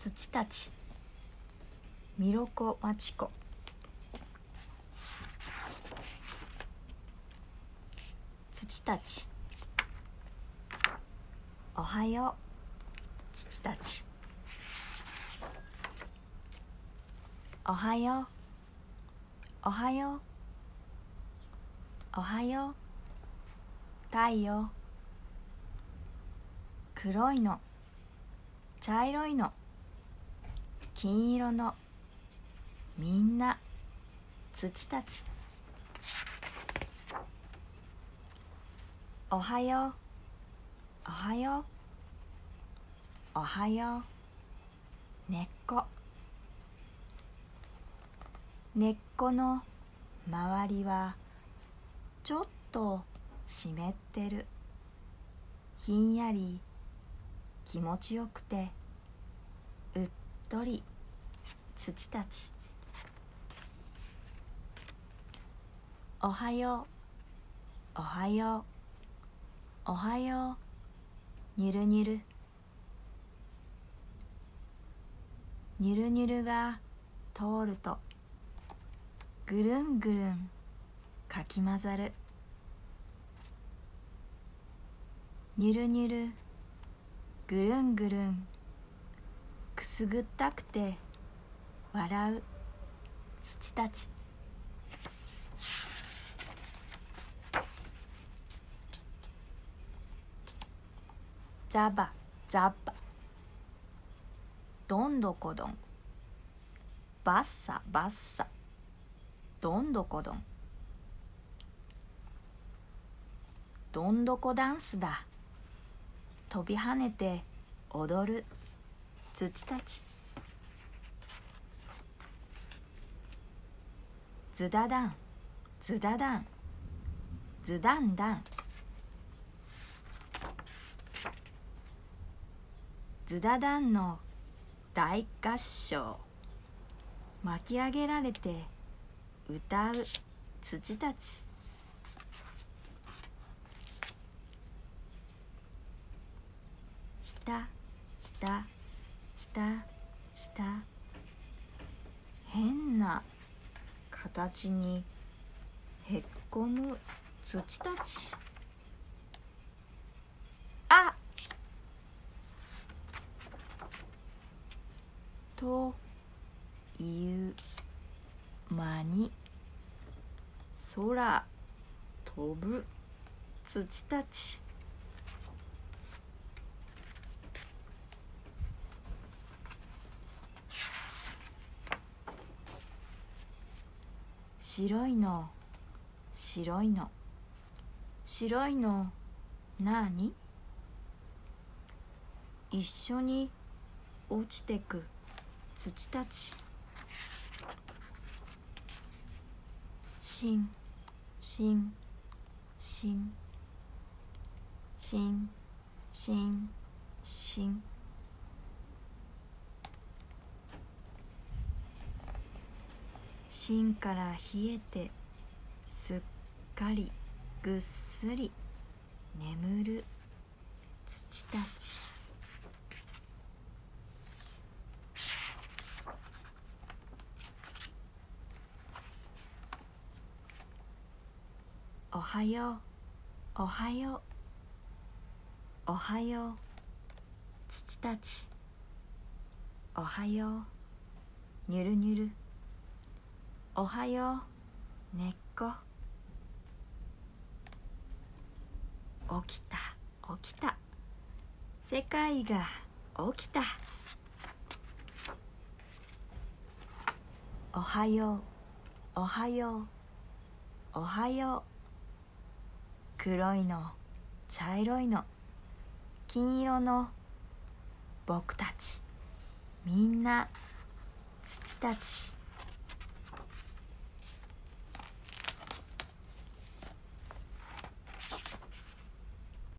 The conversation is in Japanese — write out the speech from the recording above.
土たち。ミロコマチコ。土たち。おはよう。土たち。おはよう。おはよう。おはよう。太陽。黒いの。茶色いの。金色のみんな土たち。おはよう。おはよう。おはよう。根っこ。根っこの周りはちょっと湿ってる。ひんやり気持ちよくて。うっとり土たち。おはよう。おはよう。おはよう。にゅるにゅる。にゅるにゅるが通るとぐるんぐるんかき混ざる。にゅるにゅるぐるんぐるんくすぐったくて笑う土たち。ザバザバ。どんどこどん。バッサバッサ。どんどこどん。どんどこダンスだ。飛び跳ねて踊る。土たち。ズダダン。ズダダン。ズダンダン。ズダダンの大合唱。巻き上げられて歌う土たち。ひたひた。ひたひた。変な形にへっこむ土たち。あという間に空飛ぶ土たち。白いの。白いの。白いの。なーに一緒に落ちてく。土たち。しん。しん。しん。しん。しん。しん。芯から冷えてすっかりぐっすり眠る土たち。おはようおはようおはよう土たち。おはようにゅるにゅるおはよう。根っこ。起きた。起きた。世界が起きた。おはよう。おはよう。おはよう。黒いの。茶色いの。金色の。僕たち。みんな。土たち。